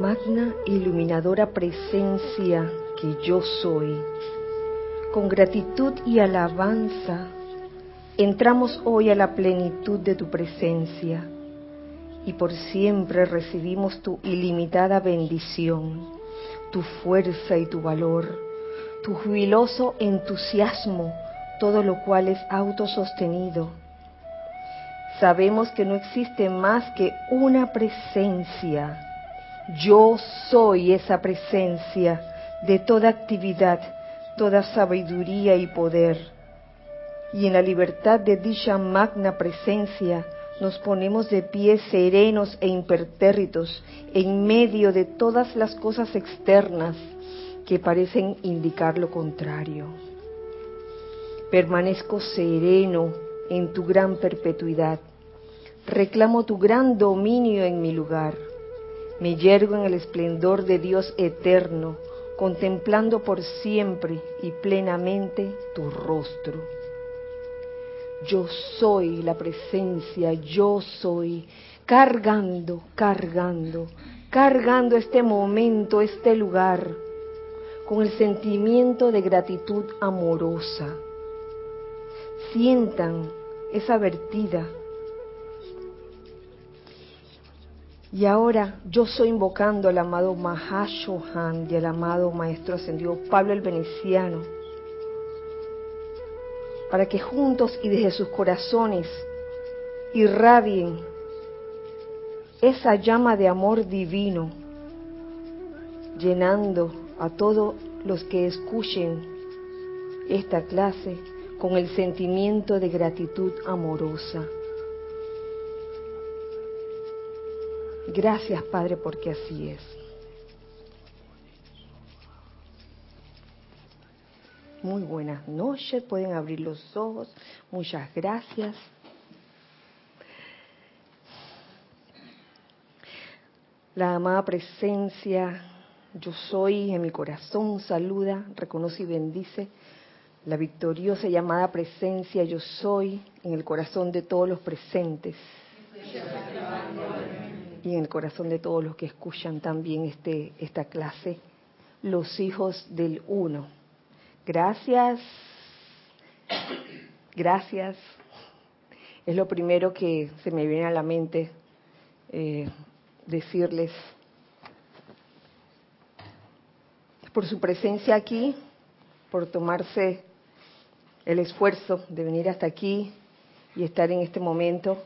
Magna iluminadora presencia que yo soy, con gratitud y alabanza, entramos hoy a la plenitud de tu presencia y por siempre recibimos tu ilimitada bendición, tu fuerza y tu valor, tu jubiloso entusiasmo, todo lo cual es autosostenido. Sabemos que no existe más que una presencia, yo soy esa presencia de toda actividad, toda sabiduría y poder. Y en la libertad de dicha magna presencia nos ponemos de pie serenos e impertérritos en medio de todas las cosas externas que parecen indicar lo contrario. Permanezco sereno en tu gran perpetuidad. Reclamo tu gran dominio en mi lugar me yergo en el esplendor de Dios eterno, contemplando por siempre y plenamente tu rostro. Yo soy la presencia, yo soy, cargando, cargando, cargando este momento, este lugar, con el sentimiento de gratitud amorosa. Sientan esa vertida Y ahora yo soy invocando al amado Mahashohan y al amado Maestro Ascendido Pablo el Veneciano, para que juntos y desde sus corazones irradien esa llama de amor divino, llenando a todos los que escuchen esta clase con el sentimiento de gratitud amorosa. Gracias, Padre, porque así es. Muy buenas noches, pueden abrir los ojos. Muchas gracias. La amada presencia, yo soy en mi corazón, saluda, reconoce y bendice la victoriosa y amada presencia, yo soy en el corazón de todos los presentes y en el corazón de todos los que escuchan también este, esta clase, los hijos del uno. Gracias, gracias. Es lo primero que se me viene a la mente eh, decirles por su presencia aquí, por tomarse el esfuerzo de venir hasta aquí y estar en este momento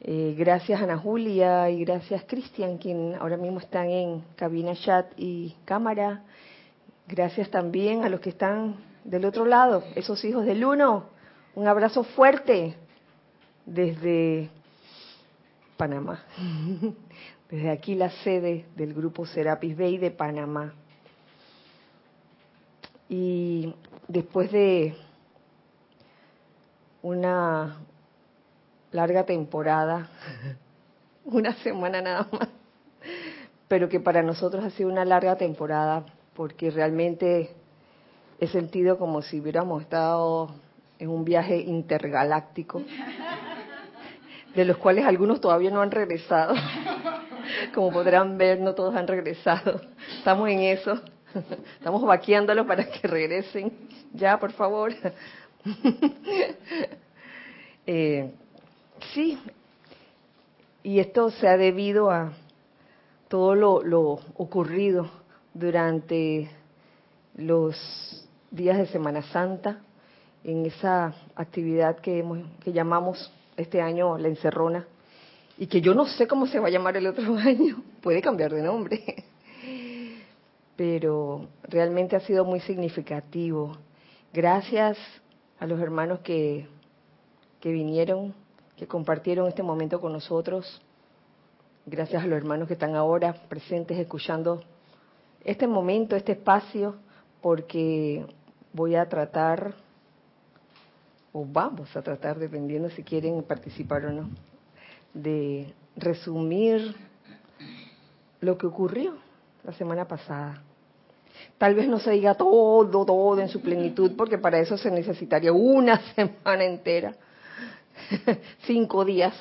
eh, gracias Ana Julia y gracias Cristian, quien ahora mismo están en cabina chat y cámara. Gracias también a los que están del otro lado, esos hijos del uno. Un abrazo fuerte desde Panamá. Desde aquí la sede del grupo Serapis Bay de Panamá. Y después de una larga temporada, una semana nada más, pero que para nosotros ha sido una larga temporada porque realmente he sentido como si hubiéramos estado en un viaje intergaláctico, de los cuales algunos todavía no han regresado. Como podrán ver, no todos han regresado. Estamos en eso. Estamos vaqueándolos para que regresen. Ya, por favor. Eh, Sí, y esto se ha debido a todo lo, ocurrido durante los días de Semana Santa, en esa actividad que, que llamamos este año la encerrona, y que yo no sé cómo se va a llamar el otro año, puede cambiar de nombre, pero realmente ha sido muy significativo. Gracias a los hermanos que, que vinieron que compartieron este momento con nosotros. Gracias a los hermanos que están ahora presentes escuchando este momento, este espacio, porque voy a tratar, o vamos a tratar, dependiendo si quieren participar o no, de resumir lo que ocurrió la semana pasada. Tal vez no se diga todo, todo en su plenitud, porque para eso se necesitaría una semana entera cinco días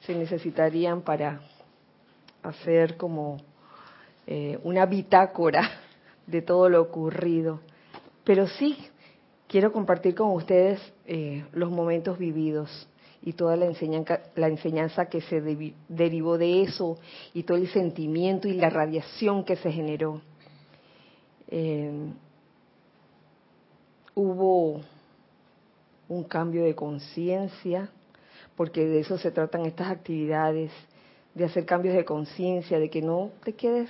se necesitarían para hacer como eh, una bitácora de todo lo ocurrido, pero sí quiero compartir con ustedes eh, los momentos vividos y toda la enseñanza, la enseñanza que se derivó de eso y todo el sentimiento y la radiación que se generó. Eh, hubo un cambio de conciencia, porque de eso se tratan estas actividades, de hacer cambios de conciencia, de que no te quedes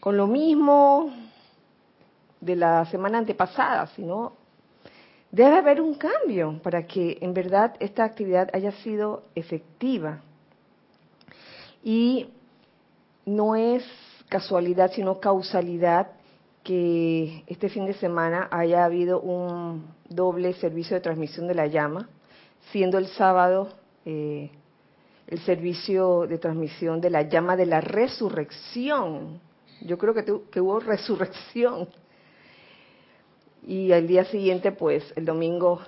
con lo mismo de la semana antepasada, sino Debe haber un cambio para que en verdad esta actividad haya sido efectiva. Y no es casualidad, sino causalidad que este fin de semana haya habido un doble servicio de transmisión de la llama, siendo el sábado eh, el servicio de transmisión de la llama de la resurrección. Yo creo que, que hubo resurrección y al día siguiente, pues el domingo,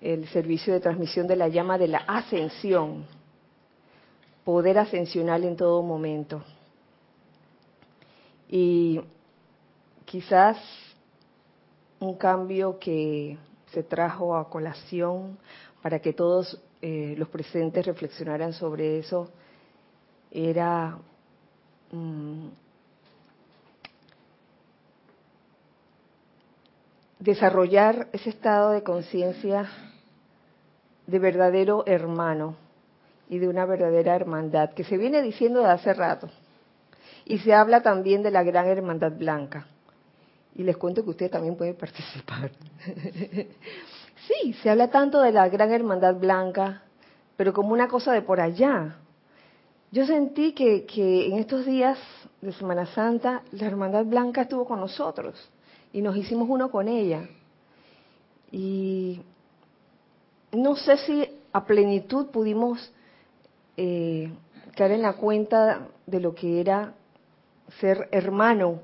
el servicio de transmisión de la llama de la ascensión, poder ascensional en todo momento. Y quizás un cambio que se trajo a colación para que todos eh, los presentes reflexionaran sobre eso era mm, desarrollar ese estado de conciencia de verdadero hermano y de una verdadera hermandad, que se viene diciendo de hace rato. Y se habla también de la gran hermandad blanca. Y les cuento que ustedes también pueden participar. sí, se habla tanto de la gran hermandad blanca, pero como una cosa de por allá. Yo sentí que, que en estos días de Semana Santa la hermandad blanca estuvo con nosotros y nos hicimos uno con ella. Y no sé si a plenitud pudimos eh, caer en la cuenta de lo que era ser hermano,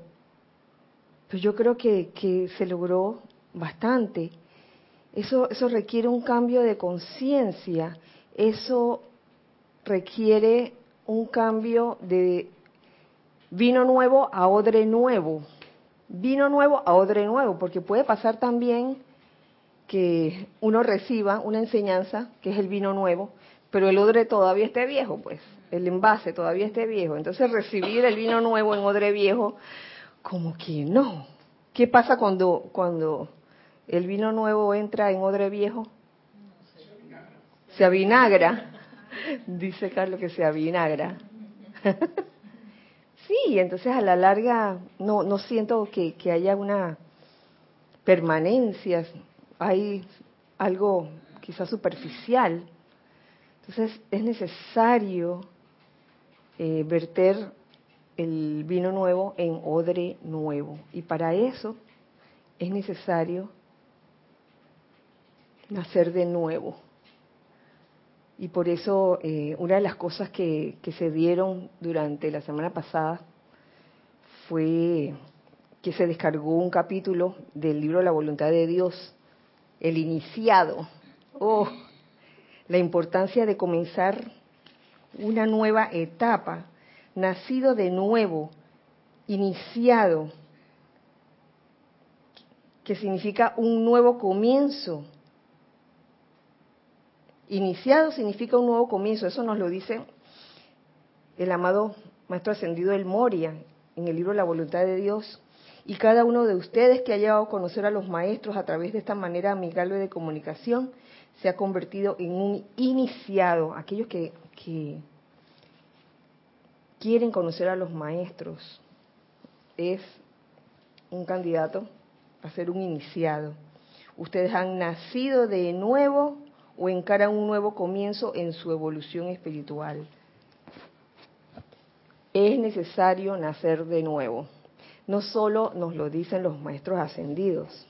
pero yo creo que, que se logró bastante. Eso, eso requiere un cambio de conciencia, eso requiere un cambio de vino nuevo a odre nuevo vino nuevo a odre nuevo, porque puede pasar también que uno reciba una enseñanza, que es el vino nuevo, pero el odre todavía esté viejo, pues, el envase todavía esté viejo. Entonces recibir el vino nuevo en odre viejo, como que no. ¿Qué pasa cuando, cuando el vino nuevo entra en odre viejo? Se avinagra. Dice Carlos que se avinagra. Sí, entonces a la larga no, no siento que, que haya una permanencia, hay algo quizás superficial. Entonces es necesario eh, verter el vino nuevo en odre nuevo. Y para eso es necesario nacer de nuevo. Y por eso eh, una de las cosas que, que se dieron durante la semana pasada fue que se descargó un capítulo del libro La voluntad de Dios, el iniciado. Oh, la importancia de comenzar una nueva etapa, nacido de nuevo, iniciado, que significa un nuevo comienzo, Iniciado significa un nuevo comienzo, eso nos lo dice el amado Maestro Ascendido El Moria en el libro La Voluntad de Dios. Y cada uno de ustedes que ha llegado a conocer a los maestros a través de esta manera amigable de comunicación se ha convertido en un iniciado, aquellos que, que quieren conocer a los maestros, es un candidato a ser un iniciado. Ustedes han nacido de nuevo o encara un nuevo comienzo en su evolución espiritual. Es necesario nacer de nuevo. No solo nos lo dicen los maestros ascendidos,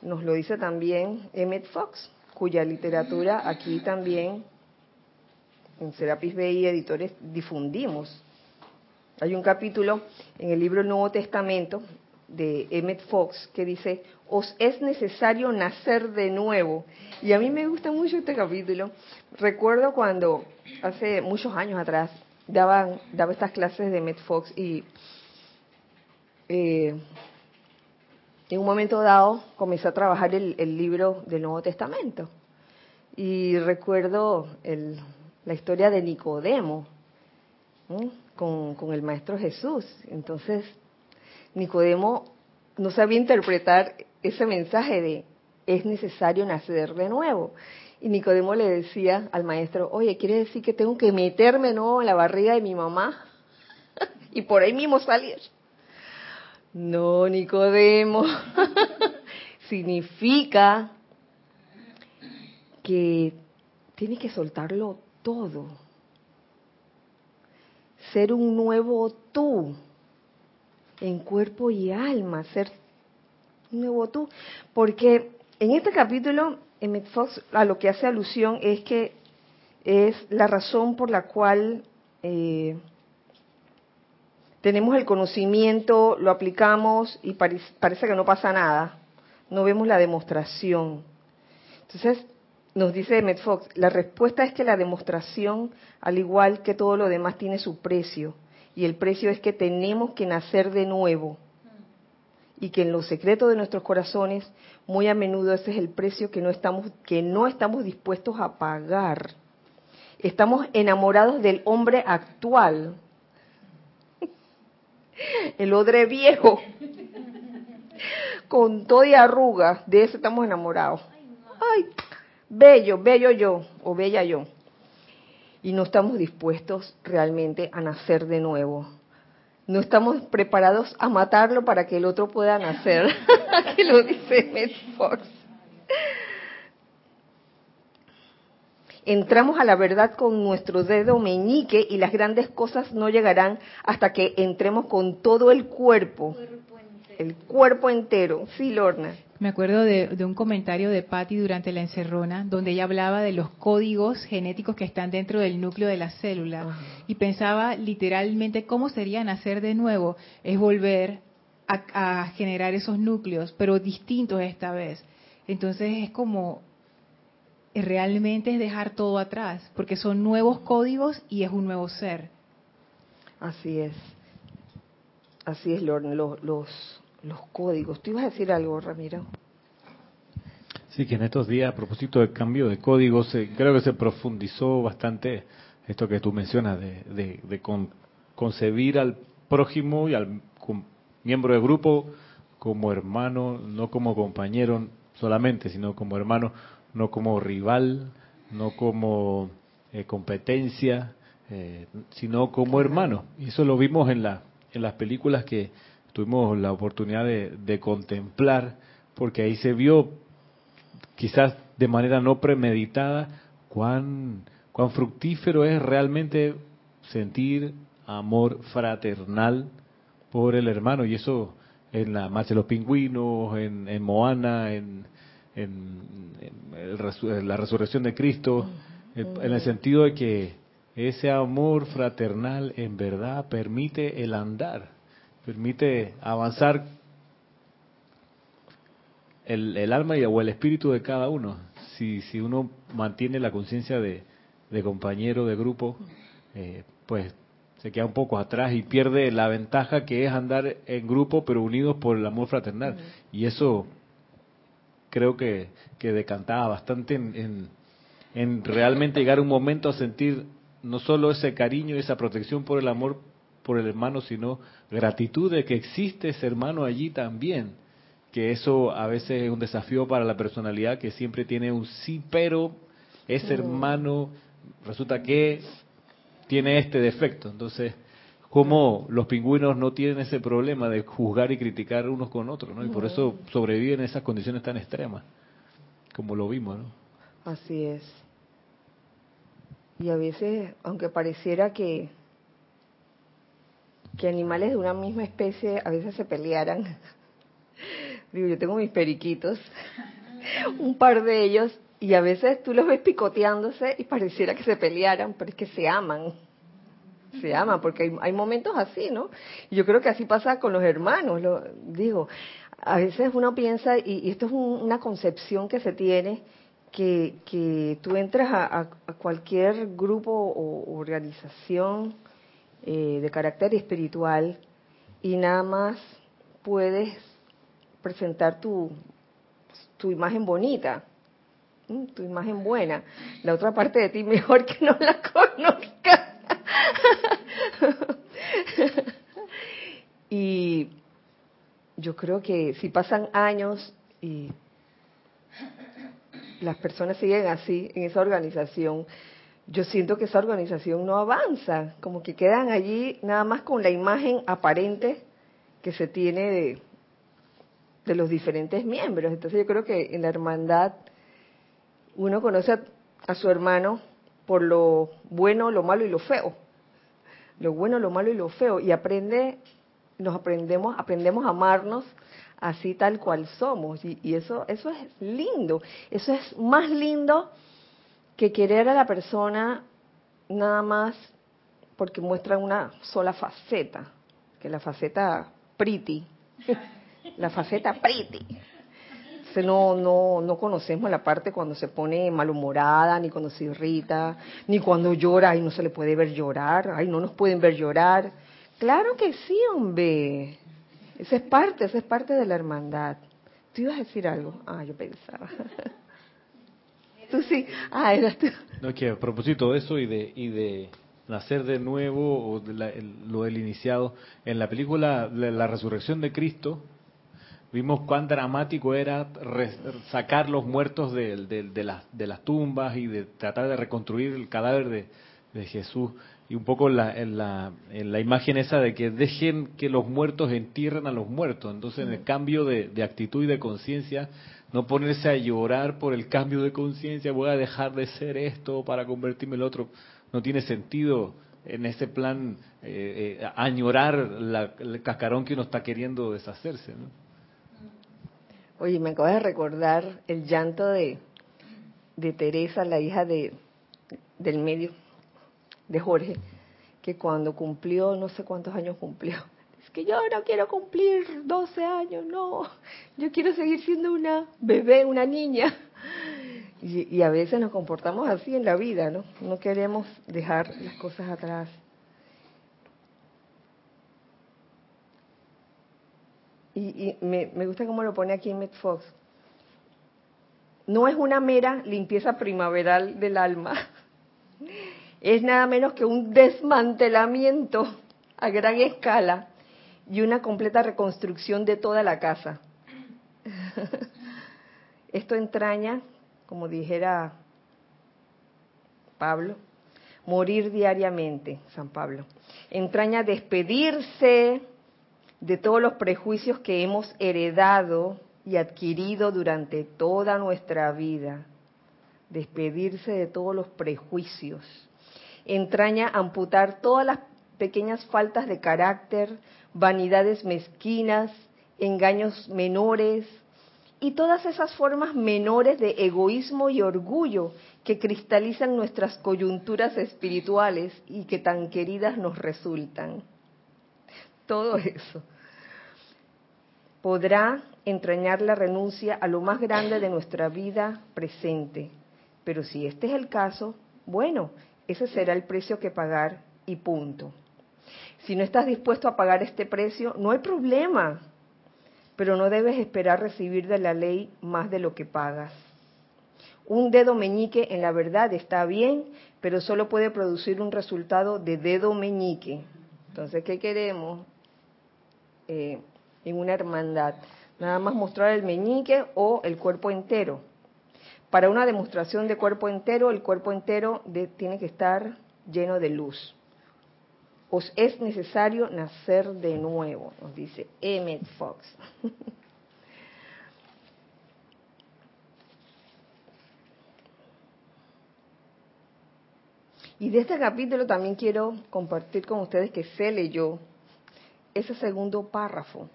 nos lo dice también Emmett Fox, cuya literatura aquí también en Serapis Bay Editores difundimos. Hay un capítulo en el libro Nuevo Testamento de Emmett Fox que dice, os es necesario nacer de nuevo. Y a mí me gusta mucho este capítulo. Recuerdo cuando hace muchos años atrás daba, daba estas clases de Medfox y eh, en un momento dado comencé a trabajar el, libro del Nuevo Testamento. Y recuerdo la historia de Nicodemo con, con, el Maestro Jesús. Entonces, Nicodemo no sabía interpretar ese mensaje de es necesario nacer de nuevo. Y Nicodemo le decía al maestro, oye, ¿quiere decir que tengo que meterme ¿no? en la barriga de mi mamá y por ahí mismo salir? No, Nicodemo. Significa que tienes que soltarlo todo. Ser un nuevo tú en cuerpo y alma, ser un nuevo tú. Porque en este capítulo Emmett Fox a lo que hace alusión es que es la razón por la cual eh, tenemos el conocimiento, lo aplicamos y parece que no pasa nada. No vemos la demostración. Entonces, nos dice Emmett Fox, la respuesta es que la demostración, al igual que todo lo demás, tiene su precio. Y el precio es que tenemos que nacer de nuevo y que en los secretos de nuestros corazones muy a menudo ese es el precio que no estamos que no estamos dispuestos a pagar. Estamos enamorados del hombre actual. El odre viejo con todo y arruga, de ese estamos enamorados. Ay, bello, bello yo o bella yo. Y no estamos dispuestos realmente a nacer de nuevo no estamos preparados a matarlo para que el otro pueda nacer. Aquí lo dice Matt Fox. Entramos a la verdad con nuestro dedo meñique y las grandes cosas no llegarán hasta que entremos con todo el cuerpo. El cuerpo entero. Sí, Lorna. Me acuerdo de, un comentario de Patty durante la encerrona, donde ella hablaba de los códigos genéticos que están dentro del núcleo de la célula. Y pensaba literalmente cómo sería nacer de nuevo. Es volver a, generar esos núcleos, pero distintos esta vez. Entonces es como realmente es dejar todo atrás, porque son nuevos códigos y es un nuevo ser. Así es. Así es, Lorna. Los, los, los códigos. ¿Tú ibas a decir algo, Ramiro? Sí, que en estos días, a propósito del cambio de códigos, creo que se profundizó bastante esto que tú mencionas, de, de, concebir al prójimo y al miembro del grupo como hermano, no como compañero solamente, sino como hermano, no como rival, no como eh, competencia, eh, sino como hermano. Y eso lo vimos en, la, en las películas que, tuvimos la oportunidad de, contemplar, porque ahí se vio, quizás de manera no premeditada, cuán, cuán fructífero es realmente sentir amor fraternal por el hermano. Y eso en la Marcha de los Pingüinos, en, Moana, en, la resurrección de Cristo, en el sentido de que ese amor fraternal en verdad permite el andar permite avanzar el, alma y, o el espíritu de cada uno. Si, si uno mantiene la conciencia de, compañero, de grupo, eh, pues se queda un poco atrás y pierde la ventaja que es andar en grupo pero unidos por el amor fraternal. Y eso creo que, que decantaba bastante en, en, en, realmente llegar a un momento a sentir no solo ese cariño y esa protección por el amor por el hermano, sino gratitud de que existe ese hermano allí también. Que eso a veces es un desafío para la personalidad que siempre tiene un sí, pero ese hermano resulta que tiene este defecto. Entonces, como los pingüinos no tienen ese problema de juzgar y criticar unos con otros, ¿no? Y por eso sobreviven en esas condiciones tan extremas, como lo vimos, ¿no? Así es. Y a veces, aunque pareciera que que animales de una misma especie a veces se pelearan. Digo, yo tengo mis periquitos, un par de ellos, y a veces tú los ves picoteándose y pareciera que se pelearan, pero es que se aman. Se aman, porque hay, momentos así, ¿no? Y yo creo que así pasa con los hermanos. Lo, digo, a veces uno piensa, y, esto es una concepción que se tiene, que, que tú entras a, a cualquier grupo o organización eh, de carácter espiritual y nada más puedes presentar tu, tu imagen bonita, tu imagen buena. La otra parte de ti mejor que no la conozca. y yo creo que si pasan años y las personas siguen así en esa organización, yo siento que esa organización no avanza, como que quedan allí nada más con la imagen aparente que se tiene de, de los diferentes miembros. Entonces yo creo que en la hermandad uno conoce a, su hermano por lo bueno, lo malo y lo feo. Lo bueno, lo malo y lo feo. Y aprende, nos aprendemos, aprendemos a amarnos así tal cual somos. Y, y, eso, eso es lindo. Eso es más lindo que querer a la persona nada más porque muestra una sola faceta, que la faceta pretty, la faceta pretty. No, no, no conocemos la parte cuando se pone malhumorada, ni cuando se irrita, ni cuando llora, ay, no se le puede ver llorar, ay, no nos pueden ver llorar. Claro que sí, hombre. Esa es parte, esa es parte de la hermandad. ¿Tú ibas a decir algo? Ah, yo pensaba. tú sí. Ah, eras tú. No, que a propósito de eso y de, y de nacer de nuevo, o de lo del iniciado, en la película La Resurrección de Cristo, vimos cuán dramático era sacar los muertos de, de, las, de, las, tumbas y de tratar de reconstruir el cadáver de, Jesús. Y un poco la, en, la, en la imagen esa de que dejen que los muertos entierren a los muertos. Entonces, en el cambio de, actitud y de conciencia, no ponerse a llorar por el cambio de conciencia, voy a dejar de ser esto para convertirme en otro. No tiene sentido en ese plan eh, eh, añorar el cascarón que uno está queriendo deshacerse. ¿no? Oye, me acabas de recordar el llanto de, de Teresa, la hija de, del medio, de Jorge, que cuando cumplió, no sé cuántos años cumplió, es que yo no quiero cumplir 12 años, no, yo quiero seguir siendo una bebé, una niña. Y, a veces nos comportamos así en la vida, ¿no? No queremos dejar las cosas atrás. y, me, gusta cómo lo pone aquí en Fox. No es una mera limpieza primaveral del alma, es nada menos que un desmantelamiento a gran escala y una completa reconstrucción de toda la casa. Esto entraña, como dijera Pablo, morir diariamente, San Pablo. Entraña despedirse de todos los prejuicios que hemos heredado y adquirido durante toda nuestra vida. Despedirse de todos los prejuicios. Entraña amputar todas las pequeñas faltas de carácter, vanidades mezquinas, engaños menores y todas esas formas menores de egoísmo y orgullo que cristalizan nuestras coyunturas espirituales y que tan queridas nos resultan. Todo eso podrá entrañar la renuncia a lo más grande de nuestra vida presente. Pero si este es el caso, bueno, ese será el precio que pagar y punto. Si no estás dispuesto a pagar este precio, no hay problema, pero no debes esperar recibir de la ley más de lo que pagas. Un dedo meñique en la verdad está bien, pero solo puede producir un resultado de dedo meñique. Entonces, ¿qué queremos? Eh, en una hermandad. Nada más mostrar el meñique o el cuerpo entero. Para una demostración de cuerpo entero, el cuerpo entero tiene que estar lleno de luz. Os es necesario nacer de nuevo, nos dice Emmett Fox. Y de este capítulo también quiero compartir con ustedes que se leyó ese segundo párrafo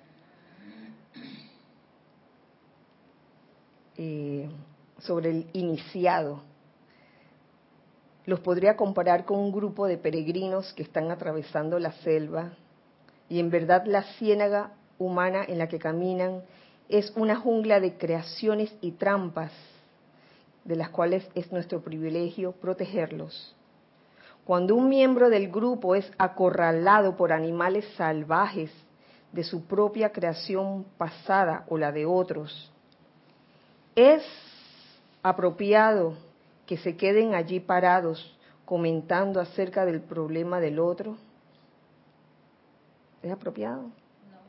Eh, sobre el iniciado. Los podría comparar con un grupo de peregrinos que están atravesando la selva y en verdad la ciénaga humana en la que caminan es una jungla de creaciones y trampas de las cuales es nuestro privilegio protegerlos. Cuando un miembro del grupo es acorralado por animales salvajes de su propia creación pasada o la de otros, es apropiado que se queden allí parados comentando acerca del problema del otro. ¿Es apropiado?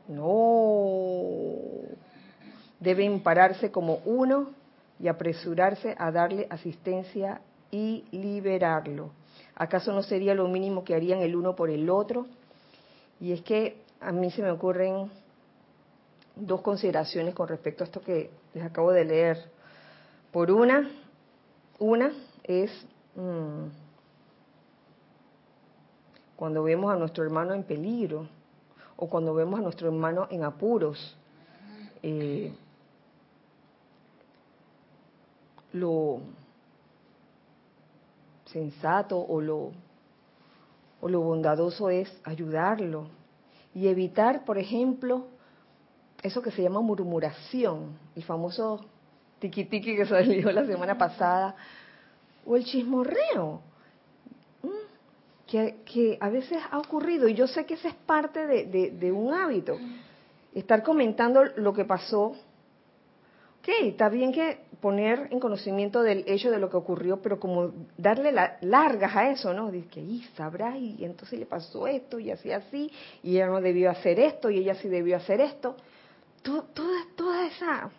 No. Deben pararse como uno y apresurarse a darle asistencia y liberarlo. ¿Acaso no sería lo mínimo que harían el uno por el otro? Y es que a mí se me ocurren dos consideraciones con respecto a esto que les acabo de leer. Por una, una es mm, cuando vemos a nuestro hermano en peligro o cuando vemos a nuestro hermano en apuros. Eh, lo sensato o lo, o lo bondadoso es ayudarlo y evitar, por ejemplo, eso que se llama murmuración, el famoso tiki que salió la semana pasada, o el chismorreo, que, que, a veces ha ocurrido, y yo sé que ese es parte de, de un hábito, estar comentando lo que pasó ok, está bien que poner en conocimiento del hecho de lo que ocurrió, pero como darle largas a eso, ¿no? Dice que, y sabrá, y entonces le pasó esto, y así, así, y ella no debió hacer esto, y ella sí debió hacer esto. toda, toda esa,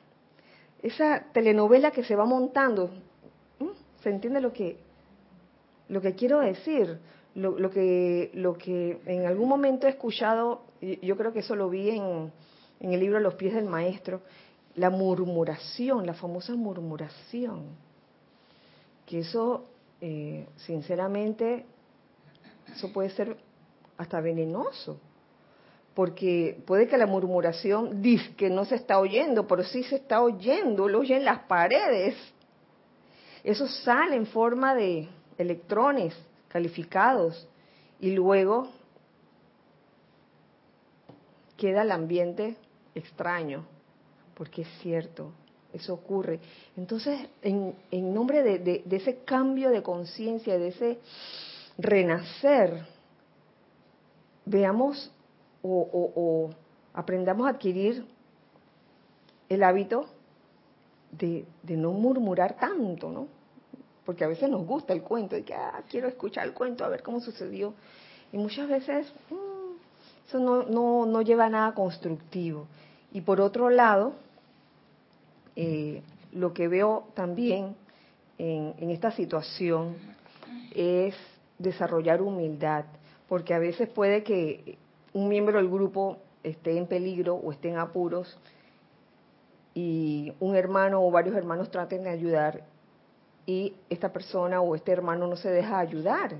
esa telenovela que se va montando, ¿se entiende lo que, lo que quiero decir? Lo, lo, que, lo que en algún momento he escuchado, yo creo que eso lo vi en, en el libro Los pies del maestro, la murmuración, la famosa murmuración, que eso, eh, sinceramente, eso puede ser hasta venenoso, porque puede que la murmuración dice que no se está oyendo, pero sí se está oyendo, lo oyen las paredes. Eso sale en forma de electrones calificados y luego queda el ambiente extraño, porque es cierto, eso ocurre. Entonces, en, nombre de, ese cambio de conciencia, de ese renacer, veamos o, aprendamos a adquirir el hábito de, no murmurar tanto, ¿no? Porque a veces nos gusta el cuento, de que ah, quiero escuchar el cuento, a ver cómo sucedió. Y muchas veces mm, eso no, no, no lleva a nada constructivo. Y por otro lado, eh, lo que veo también en, esta situación es desarrollar humildad, porque a veces puede que un miembro del grupo esté en peligro o esté en apuros y un hermano o varios hermanos traten de ayudar y esta persona o este hermano no se deja ayudar.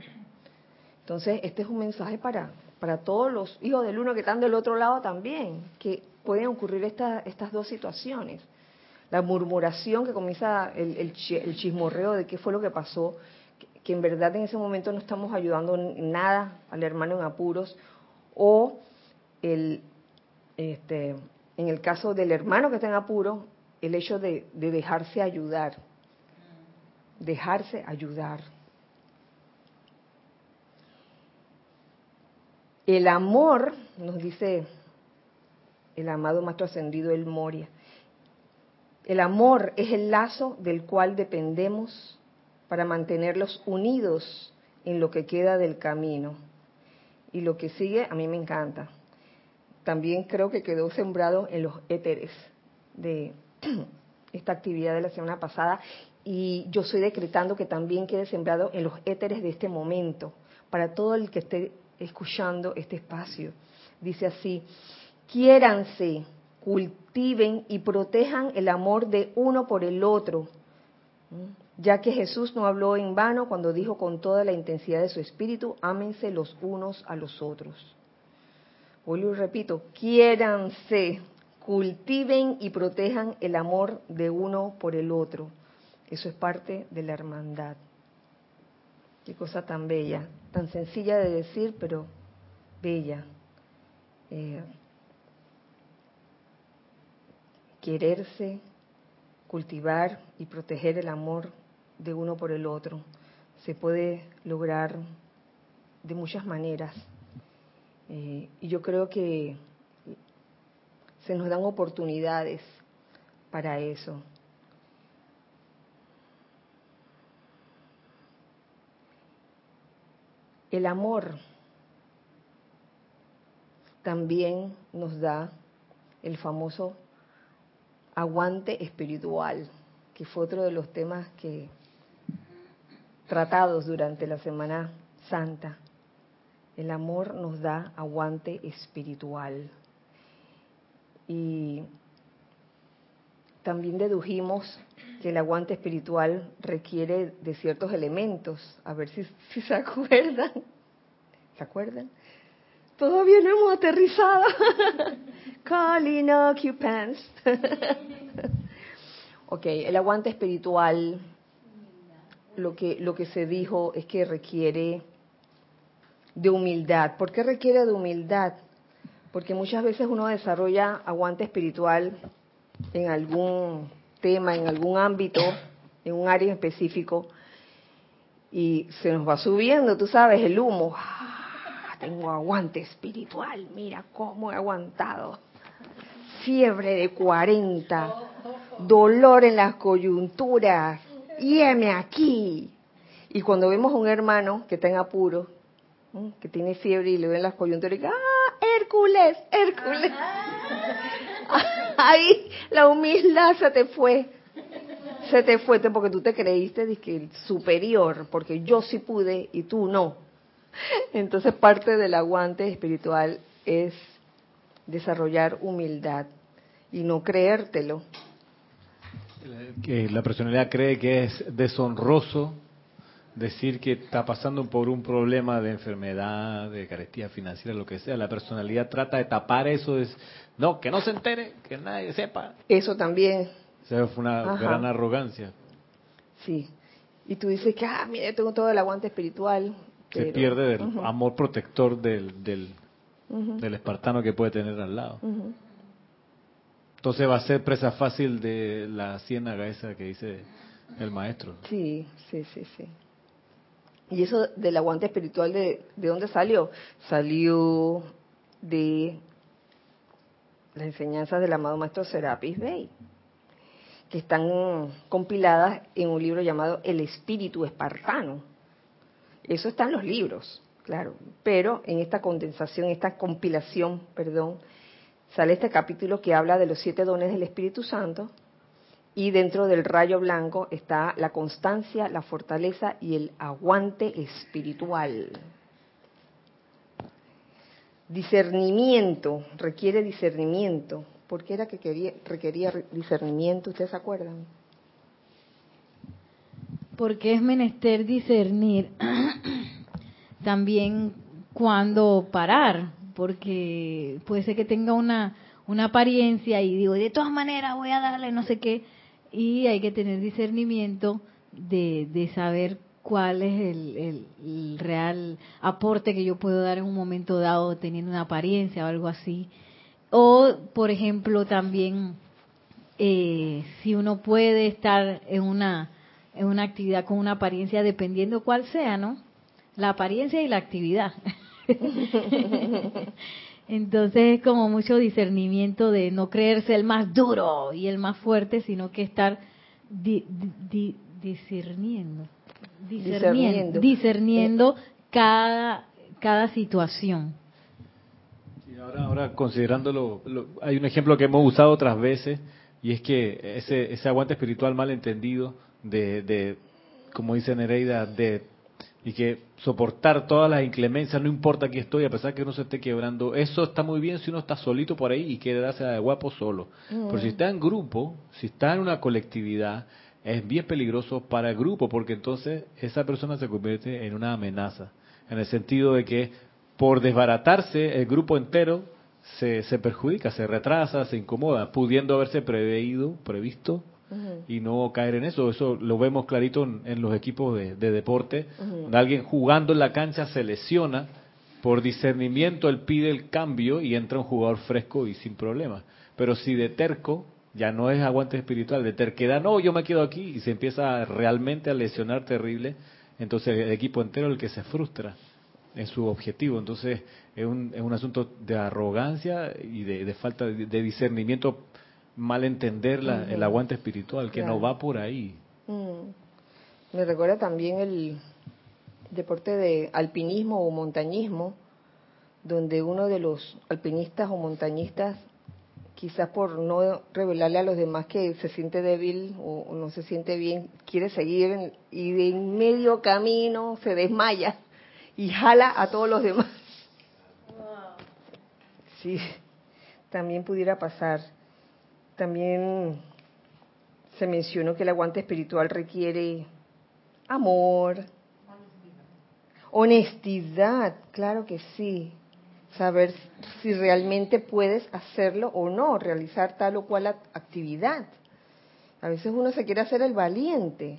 Entonces, este es un mensaje para, para todos los hijos del uno que están del otro lado también, que pueden ocurrir estas dos situaciones la murmuración que comienza el, el, chismorreo de qué fue lo que pasó, que, en verdad en ese momento no estamos ayudando nada al hermano en apuros, o el, este, en el caso del hermano que está en apuros, el hecho de, de dejarse ayudar, dejarse ayudar. El amor, nos dice el amado Maestro Ascendido El Moria, el amor es el lazo del cual dependemos para mantenerlos unidos en lo que queda del camino. Y lo que sigue a mí me encanta. También creo que quedó sembrado en los éteres de esta actividad de la semana pasada y yo estoy decretando que también quede sembrado en los éteres de este momento, para todo el que esté escuchando este espacio. Dice así, quiéranse cultiven y protejan el amor de uno por el otro, ya que Jesús no habló en vano cuando dijo con toda la intensidad de su espíritu, ámense los unos a los otros. Hoy lo repito, quiéranse, cultiven y protejan el amor de uno por el otro. Eso es parte de la hermandad. Qué cosa tan bella, tan sencilla de decir, pero bella. Eh, quererse, cultivar y proteger el amor de uno por el otro. Se puede lograr de muchas maneras. Eh, y yo creo que se nos dan oportunidades para eso. El amor también nos da el famoso aguante espiritual, que fue otro de los temas que tratados durante la Semana Santa. El amor nos da aguante espiritual. Y también dedujimos que el aguante espiritual requiere de ciertos elementos. A ver si, si se acuerdan. ¿Se acuerdan? Todavía no hemos aterrizado. Calling occupants. ok, el aguante espiritual, lo que, lo que se dijo es que requiere de humildad. ¿Por qué requiere de humildad? Porque muchas veces uno desarrolla aguante espiritual en algún tema, en algún ámbito, en un área específico, y se nos va subiendo, tú sabes, el humo. Tengo aguante espiritual, mira cómo he aguantado. Fiebre de 40, dolor en las coyunturas, y aquí. Y cuando vemos a un hermano que está en apuro, que tiene fiebre y le ven las coyunturas, y, ¡ah, Hércules, Hércules! Ahí la humildad se te fue. Se te fue porque tú te creíste que superior, porque yo sí pude y tú no. Entonces parte del aguante espiritual es desarrollar humildad y no creértelo. Que la personalidad cree que es deshonroso decir que está pasando por un problema de enfermedad, de carestía financiera, lo que sea. La personalidad trata de tapar eso, es, no, que no se entere, que nadie sepa. Eso también. O sea, fue una gran arrogancia. Sí. Y tú dices que, ah, mire, tengo todo el aguante espiritual. Se pierde el amor protector del, del, del, espartano que puede tener al lado. Entonces va a ser presa fácil de la ciénaga esa que dice el maestro. Sí, sí, sí, sí. Y eso del aguante espiritual, ¿de, de dónde salió? Salió de las enseñanzas del amado maestro Serapis Bey, que están compiladas en un libro llamado El Espíritu Espartano. Eso está en los libros, claro, pero en esta condensación, esta compilación, perdón, sale este capítulo que habla de los siete dones del Espíritu Santo y dentro del rayo blanco está la constancia, la fortaleza y el aguante espiritual. Discernimiento, requiere discernimiento. ¿Por qué era que quería, requería discernimiento? ¿Ustedes se acuerdan? Porque es menester discernir también cuando parar, porque puede ser que tenga una, una apariencia y digo, de todas maneras voy a darle no sé qué, y hay que tener discernimiento de, de saber cuál es el, el, real aporte que yo puedo dar en un momento dado teniendo una apariencia o algo así. O, por ejemplo, también eh, si uno puede estar en una, en una actividad con una apariencia dependiendo cuál sea, ¿no? La apariencia y la actividad. Entonces es como mucho discernimiento de no creerse el más duro y el más fuerte, sino que estar discerniendo, discerniendo, discerniendo, cada, cada situación. ahora, ahora considerándolo, hay un ejemplo que hemos usado otras veces y es que ese, ese aguante espiritual mal entendido de, de como dice Nereida, de y que soportar todas las inclemencias, no importa aquí estoy, a pesar que uno se esté quebrando, eso está muy bien si uno está solito por ahí y quiere darse de guapo solo. Pero si está en grupo, si está en una colectividad, es bien peligroso para el grupo, porque entonces esa persona se convierte en una amenaza, en el sentido de que por desbaratarse el grupo entero se, se perjudica, se retrasa, se incomoda, pudiendo haberse preveído, previsto y no caer en eso. Eso lo vemos clarito en, los equipos de, deporte. Alguien jugando en la cancha se lesiona, por discernimiento él pide el cambio y entra un jugador fresco y sin problema. Pero si de terco, ya no es aguante espiritual, de terquedad, no, yo me quedo aquí y se empieza realmente a lesionar terrible, entonces el equipo entero es el que se frustra. en su objetivo. Entonces es un, es un asunto de arrogancia y de, falta de, discernimiento, mal entender el aguante espiritual, que no va por ahí. Mm. Me recuerda también el deporte de alpinismo o montañismo, donde uno de los alpinistas o montañistas, quizás por no revelarle a los demás que se siente débil o no se siente bien, quiere seguir y de en medio camino se desmaya y jala a todos los demás. Sí, también pudiera pasar. También se mencionó que el aguante espiritual requiere amor, honestidad, claro que sí. Saber si realmente puedes hacerlo o no, realizar tal o cual actividad. A veces uno se quiere hacer el valiente,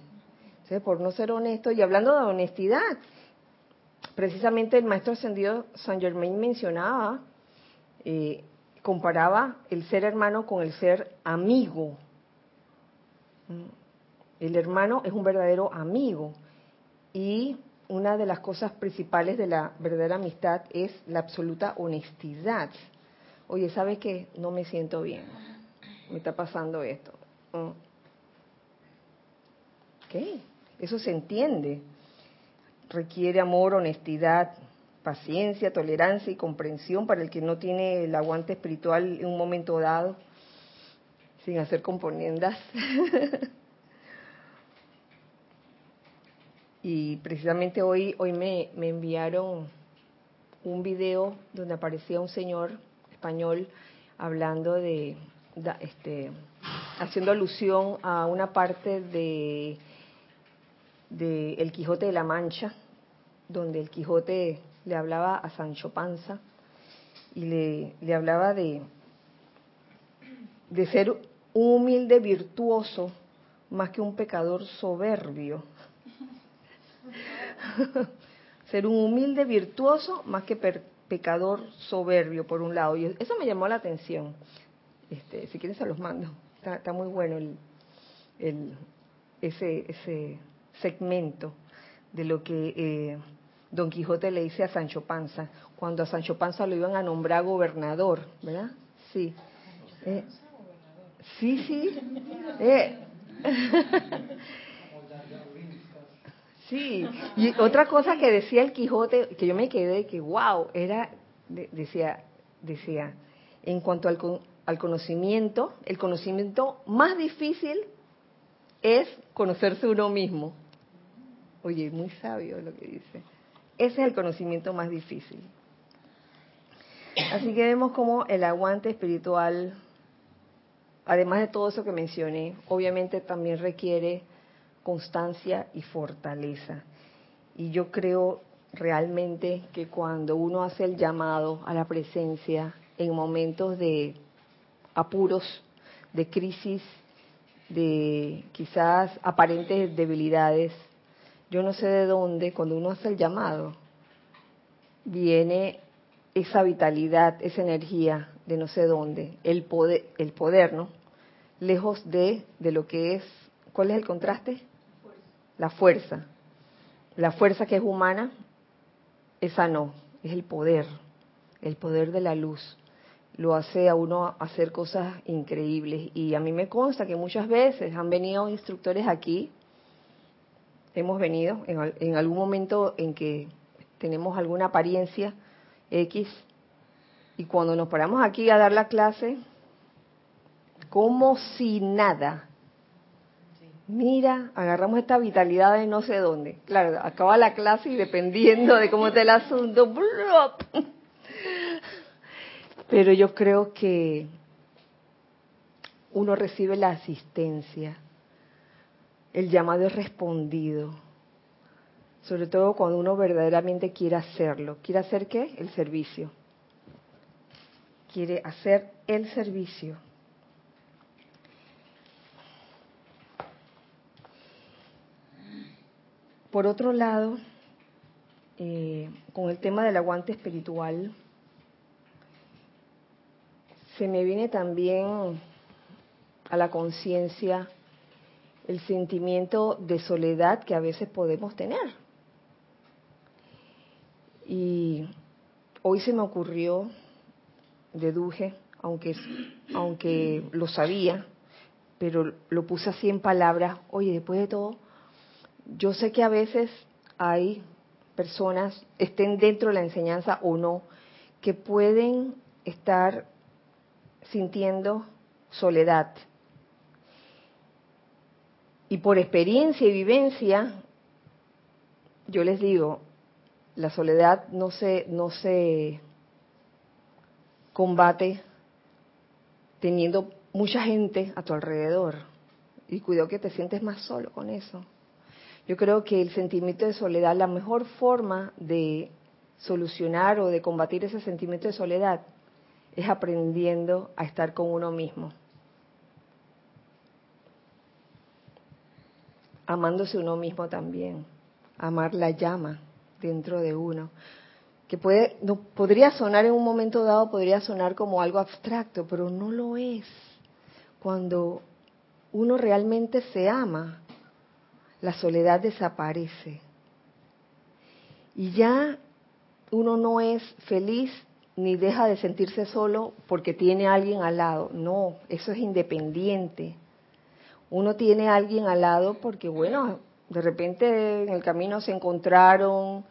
por no ser honesto. Y hablando de honestidad, precisamente el maestro ascendido San Germain mencionaba, eh, comparaba el ser hermano con el ser amigo. El hermano es un verdadero amigo y una de las cosas principales de la verdadera amistad es la absoluta honestidad. Oye, ¿sabes qué? No me siento bien. Me está pasando esto. Mm. ¿Qué? Eso se entiende requiere amor, honestidad, paciencia, tolerancia y comprensión para el que no tiene el aguante espiritual en un momento dado, sin hacer componendas. y precisamente hoy, hoy me, me enviaron un video donde aparecía un señor español hablando de, este, haciendo alusión a una parte de de El Quijote de la Mancha, donde el Quijote le hablaba a Sancho Panza y le, le hablaba de, de ser un humilde virtuoso más que un pecador soberbio. ser un humilde virtuoso más que pecador soberbio, por un lado. Y eso me llamó la atención. Este, si quieren se los mando. Está, está muy bueno el, el, ese, ese, segmento de lo que eh, Don Quijote le dice a Sancho Panza, cuando a Sancho Panza lo iban a nombrar gobernador, ¿verdad? Sí. Eh, sí, sí. Eh. sí. Y otra cosa que decía el Quijote, que yo me quedé, que wow, era, decía, decía, en cuanto al, al conocimiento, el conocimiento más difícil es conocerse uno mismo. Oye, muy sabio lo que dice. Ese es el conocimiento más difícil. Así que vemos como el aguante espiritual, además de todo eso que mencioné, obviamente también requiere constancia y fortaleza. Y yo creo realmente que cuando uno hace el llamado a la presencia en momentos de apuros, de crisis, de quizás aparentes debilidades, yo no sé de dónde, cuando uno hace el llamado, viene esa vitalidad, esa energía de no sé dónde, el poder, el poder, ¿no? Lejos de, de lo que es, ¿cuál es el contraste? La fuerza. La fuerza que es humana, esa no, es el poder, el poder de la luz. Lo hace a uno hacer cosas increíbles. Y a mí me consta que muchas veces han venido instructores aquí hemos venido en, algún momento en que tenemos alguna apariencia X y cuando nos paramos aquí a dar la clase, como si nada. Mira, agarramos esta vitalidad de no sé dónde. Claro, acaba la clase y dependiendo de cómo está el asunto, pero yo creo que uno recibe la asistencia el llamado es respondido. Sobre todo cuando uno verdaderamente quiere hacerlo. ¿Quiere hacer qué? El servicio. Quiere hacer el servicio. Por otro lado, eh, con el tema del aguante espiritual, se me viene también a la conciencia el sentimiento de soledad que a veces podemos tener. Y hoy se me ocurrió, deduje, aunque, aunque lo sabía, pero lo puse así en palabras, oye, después de todo, yo sé que a veces hay personas, estén dentro de la enseñanza o no, que pueden estar sintiendo soledad. Y por experiencia y vivencia, yo les digo, la soledad no se, no se combate teniendo mucha gente a tu alrededor. Y cuidado que te sientes más solo con eso. Yo creo que el sentimiento de soledad, la mejor forma de solucionar o de combatir ese sentimiento de soledad es aprendiendo a estar con uno mismo. Amándose uno mismo también. Amar la llama dentro de uno. Que puede, no, podría sonar en un momento dado, podría sonar como algo abstracto, pero no lo es. Cuando uno realmente se ama, la soledad desaparece. Y ya uno no es feliz ni deja de sentirse solo porque tiene a alguien al lado. No, eso es independiente. Uno tiene a alguien al lado porque, bueno, de repente en el camino se encontraron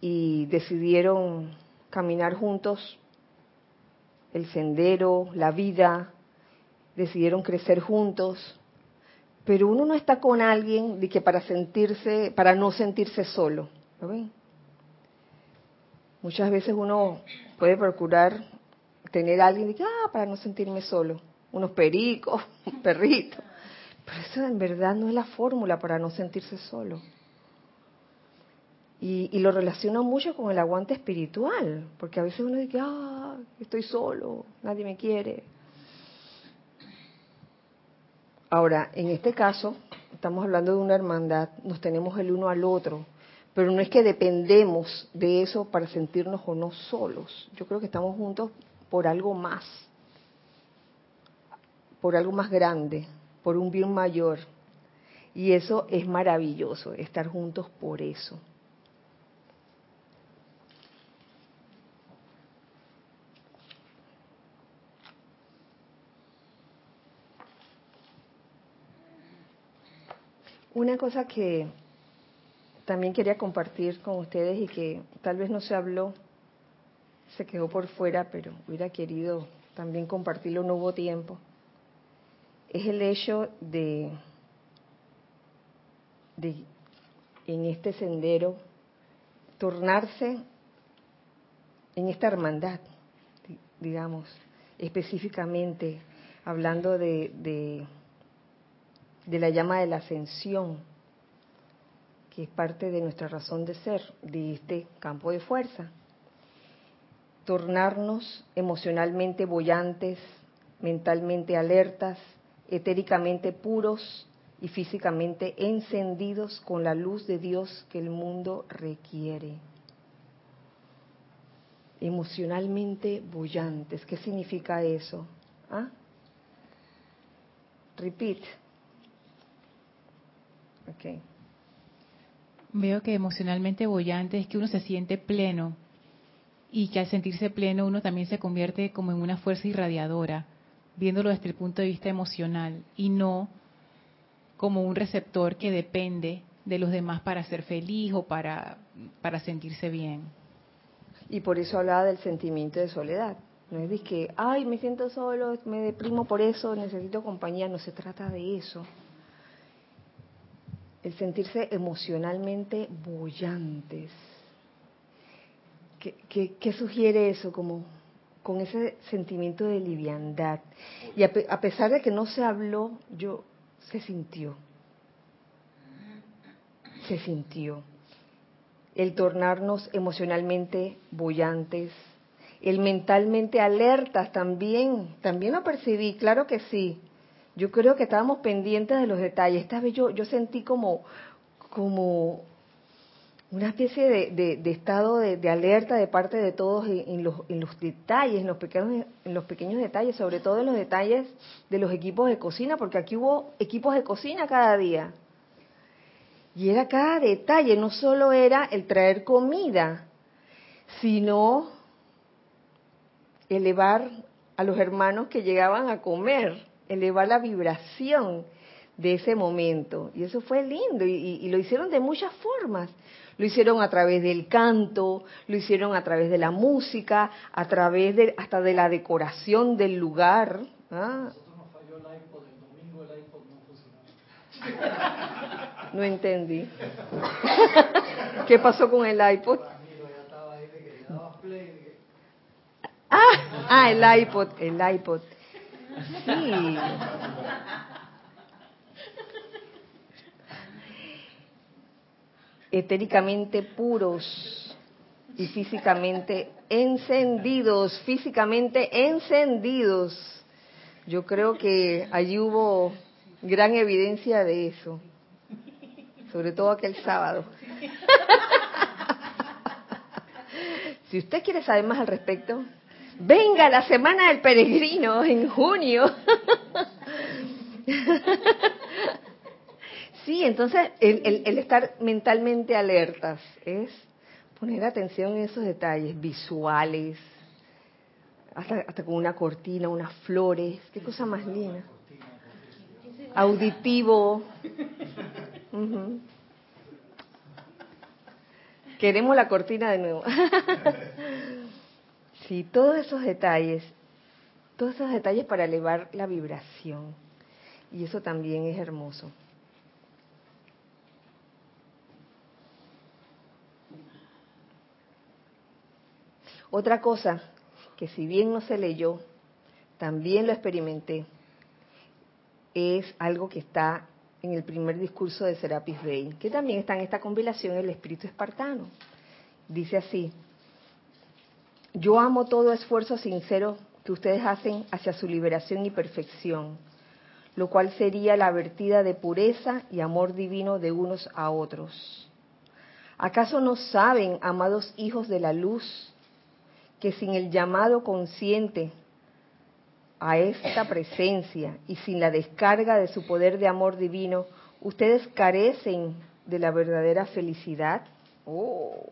y decidieron caminar juntos el sendero, la vida, decidieron crecer juntos, pero uno no está con alguien de que para sentirse, para no sentirse solo. Muchas veces uno puede procurar tener a alguien de que, ah, para no sentirme solo, unos pericos, un perrito. Pero eso en verdad no es la fórmula para no sentirse solo. Y, lo relaciono mucho con el aguante espiritual, porque a veces uno dice, ah, estoy solo, nadie me quiere. Ahora, en este caso, estamos hablando de una hermandad, nos tenemos el uno al otro, pero no es que dependemos de eso para sentirnos o no solos. Yo creo que estamos juntos por algo más, por algo más grande, por un bien mayor. Y eso es maravilloso, estar juntos por eso. Una cosa que también quería compartir con ustedes y que tal vez no se habló, se quedó por fuera, pero hubiera querido también compartirlo, no hubo tiempo, es el hecho de, en este sendero tornarse en esta hermandad, digamos, específicamente hablando de, de de la llama de la ascensión, que es parte de nuestra razón de ser, de este campo de fuerza. Tornarnos emocionalmente bollantes, mentalmente alertas, etéricamente puros y físicamente encendidos con la luz de Dios que el mundo requiere. Emocionalmente bollantes, ¿qué significa eso? ¿Ah? Repeat. Veo que emocionalmente bollante es que uno se siente pleno y que al sentirse pleno uno también se convierte como en una fuerza irradiadora, viéndolo desde el punto de vista emocional y no como un receptor que depende de los demás para ser feliz o para, para sentirse bien. Y por eso hablaba del sentimiento de soledad. No es que, ay, me siento solo, me deprimo por eso, necesito compañía. No se trata de eso el sentirse emocionalmente bollantes. ¿Qué, sugiere eso? Como con ese sentimiento de liviandad. Y a, a, pesar de que no se habló, yo se sintió. Se sintió. El tornarnos emocionalmente bollantes, el mentalmente alertas también, también lo percibí, claro que sí yo creo que estábamos pendientes de los detalles. Esta vez yo, yo sentí como, como una especie de, estado de, alerta de parte de todos en, los, en los detalles, en los, pequeños, en los pequeños detalles, sobre todo en los detalles de los equipos de cocina, porque aquí hubo equipos de cocina cada día. Y era cada detalle, no solo era el traer comida, sino elevar a los hermanos que llegaban a comer, elevar la vibración de ese momento. Y eso fue lindo y, lo hicieron de muchas formas. Lo hicieron a través del canto, lo hicieron a través de la música, a través de, hasta de la decoración del lugar. ¿ah? No entendí. ¿Qué pasó con el iPod? Ah, ah, el iPod, el iPod. Sí. Etéricamente puros y físicamente encendidos, físicamente encendidos. Yo creo que allí hubo gran evidencia de eso, sobre todo aquel sábado. si usted quiere saber más al respecto, venga la semana del peregrino en junio. sí, entonces el, el, estar mentalmente alertas es poner atención en esos detalles visuales, hasta, hasta con una cortina, unas flores, qué cosa más linda auditivo. Queremos la cortina de nuevo. sí, todos esos detalles, todos esos detalles para elevar la vibración. Y eso también es hermoso. Otra cosa que si bien no se leyó, también lo experimenté es algo que está en el primer discurso de Serapis Bey, que también está en esta compilación El Espíritu Espartano. Dice así, yo amo todo esfuerzo sincero que ustedes hacen hacia su liberación y perfección, lo cual sería la vertida de pureza y amor divino de unos a otros. ¿Acaso no saben, amados hijos de la luz, que sin el llamado consciente a esta presencia y sin la descarga de su poder de amor divino, ustedes carecen de la verdadera felicidad. Oh,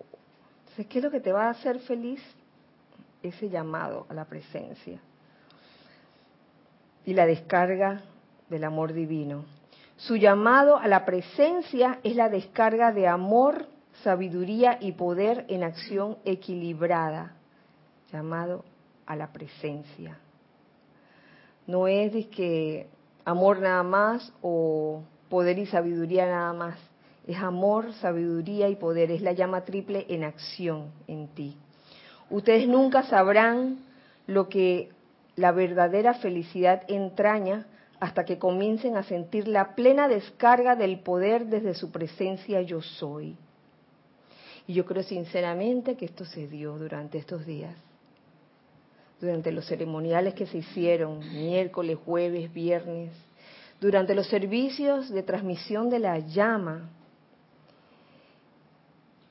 ¿qué es lo que te va a hacer feliz? Ese llamado a la presencia y la descarga del amor divino. Su llamado a la presencia es la descarga de amor, sabiduría y poder en acción equilibrada, llamado a la presencia. No es de que amor nada más o poder y sabiduría nada más. Es amor, sabiduría y poder. Es la llama triple en acción en ti. Ustedes nunca sabrán lo que la verdadera felicidad entraña hasta que comiencen a sentir la plena descarga del poder desde su presencia yo soy. Y yo creo sinceramente que esto se dio durante estos días durante los ceremoniales que se hicieron miércoles, jueves, viernes, durante los servicios de transmisión de la llama.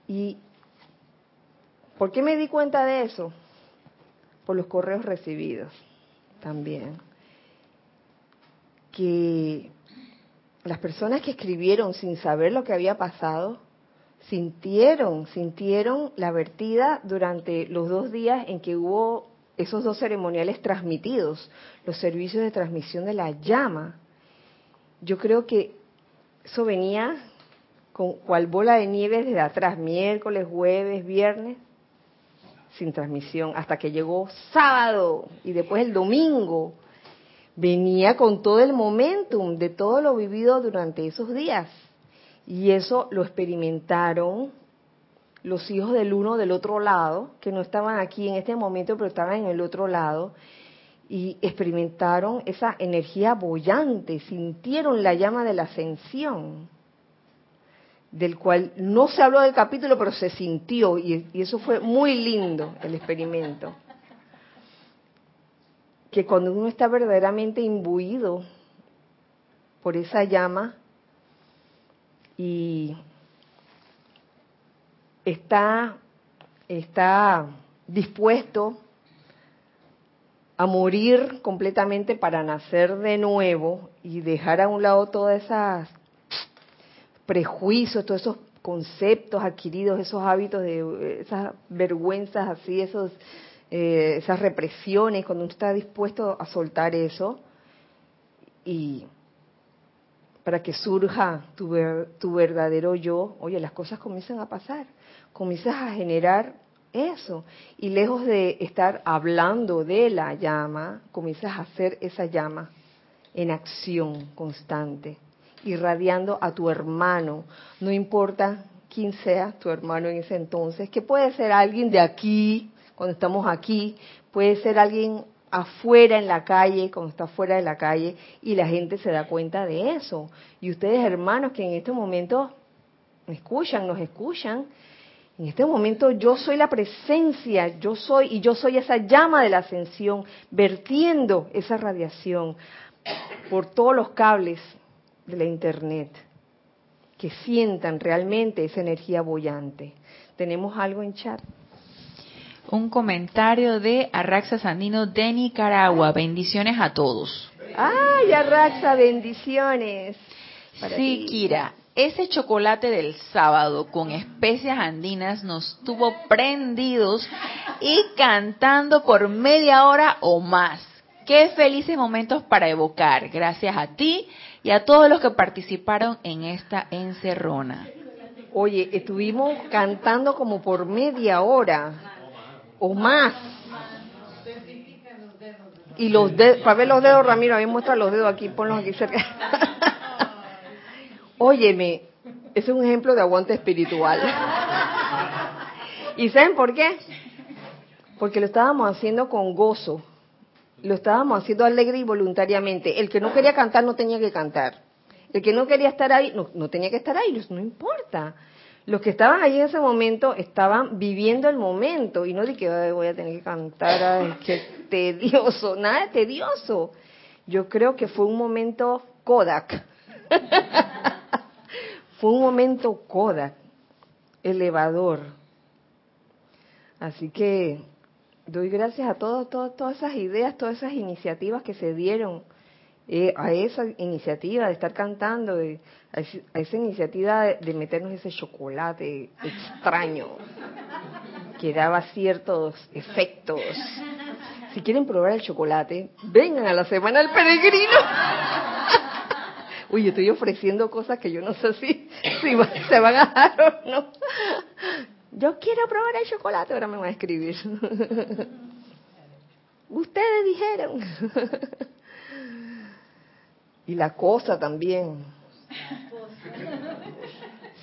¿Y por qué me di cuenta de eso? Por los correos recibidos también. Que las personas que escribieron sin saber lo que había pasado, sintieron, sintieron la vertida durante los dos días en que hubo esos dos ceremoniales transmitidos, los servicios de transmisión de la llama, yo creo que eso venía con cual bola de nieve desde atrás, miércoles, jueves, viernes, sin transmisión, hasta que llegó sábado y después el domingo. Venía con todo el momentum de todo lo vivido durante esos días. Y eso lo experimentaron los hijos del uno del otro lado, que no estaban aquí en este momento, pero estaban en el otro lado, y experimentaron esa energía bollante, sintieron la llama de la ascensión, del cual no se habló del capítulo, pero se sintió, y, y eso fue muy lindo el experimento. Que cuando uno está verdaderamente imbuido por esa llama y está, está dispuesto a morir completamente para nacer de nuevo y dejar a un lado todas esas prejuicios, todos esos conceptos adquiridos, esos hábitos de esas vergüenzas así, esos eh, esas represiones, cuando uno está dispuesto a soltar eso y para que surja tu, tu verdadero yo, oye, las cosas comienzan a pasar, comienzas a generar eso. Y lejos de estar hablando de la llama, comienzas a hacer esa llama en acción constante, irradiando a tu hermano, no importa quién sea tu hermano en ese entonces, que puede ser alguien de aquí, cuando estamos aquí, puede ser alguien afuera en la calle, cuando está fuera de la calle, y la gente se da cuenta de eso. Y ustedes, hermanos, que en este momento me escuchan, nos escuchan, en este momento yo soy la presencia, yo soy, y yo soy esa llama de la ascensión, vertiendo esa radiación por todos los cables de la Internet, que sientan realmente esa energía bollante. ¿Tenemos algo en chat? Un comentario de Arraxa Sandino de Nicaragua. Bendiciones a todos. ¡Ay, Arraxa, bendiciones! sí, Kira, ese chocolate del sábado con especias andinas nos tuvo prendidos y cantando por media hora o más. Qué felices momentos para evocar. Gracias a ti y a todos los que participaron en esta encerrona. Oye, estuvimos cantando como por media hora o más. Y los dedos, para ver los dedos, Ramiro, a mí muestra los dedos aquí, ponlos aquí cerca. Óyeme, ese es un ejemplo de aguante espiritual. ¿Y saben por qué? Porque lo estábamos haciendo con gozo, lo estábamos haciendo alegre y voluntariamente. El que no quería cantar no tenía que cantar. El que no quería estar ahí no, no tenía que estar ahí, no importa los que estaban ahí en ese momento estaban viviendo el momento y no de que voy a tener que cantar, ay, qué tedioso, nada de tedioso. Yo creo que fue un momento Kodak. fue un momento Kodak, elevador. Así que doy gracias a todos, todas esas ideas, todas esas iniciativas que se dieron eh, a esa iniciativa de estar cantando, a, esa iniciativa de, meternos ese chocolate extraño que daba ciertos efectos. Si quieren probar el chocolate, vengan a la Semana del Peregrino. Uy, yo estoy ofreciendo cosas que yo no sé si, si se van a dar o no. Yo quiero probar el chocolate, ahora me voy a escribir. Ustedes dijeron y la cosa también.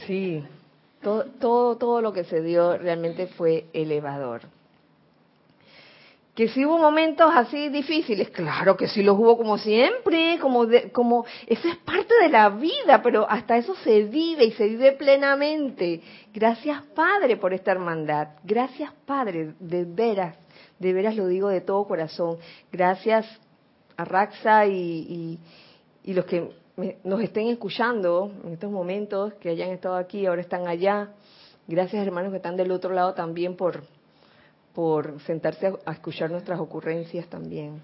Sí, todo, todo, todo lo que se dio realmente fue elevador. Que si hubo momentos así difíciles, claro que sí los hubo como siempre, como, como eso es parte de la vida, pero hasta eso se vive y se vive plenamente. Gracias Padre por esta hermandad, gracias Padre, de veras, de veras lo digo de todo corazón. Gracias a Raxa y los que nos estén escuchando en estos momentos, que hayan estado aquí, ahora están allá. Gracias hermanos que están del otro lado también por, por sentarse a, escuchar nuestras ocurrencias también.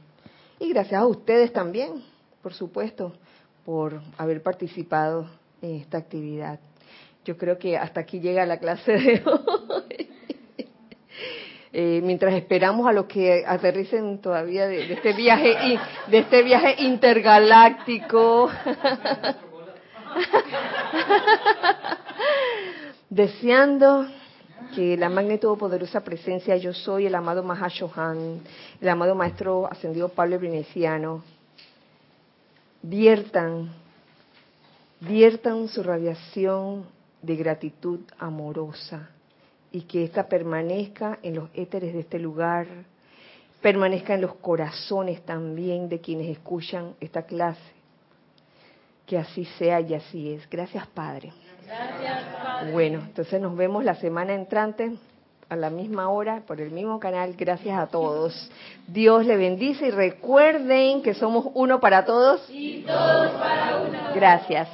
Y gracias a ustedes también, por supuesto, por haber participado en esta actividad. Yo creo que hasta aquí llega la clase de hoy. Eh, mientras esperamos a los que aterricen todavía de, este viaje de este viaje intergaláctico. Deseando que la magnitud poderosa presencia yo soy el amado Mahashohan el amado maestro ascendido Pablo Veneciano viertan viertan su radiación de gratitud amorosa y que ésta permanezca en los éteres de este lugar, permanezca en los corazones también de quienes escuchan esta clase. Que así sea y así es. Gracias, Padre. Gracias, Padre. Bueno, entonces nos vemos la semana entrante a la misma hora por el mismo canal. Gracias a todos. Dios le bendice y recuerden que somos uno para todos. Y todos para uno. Gracias.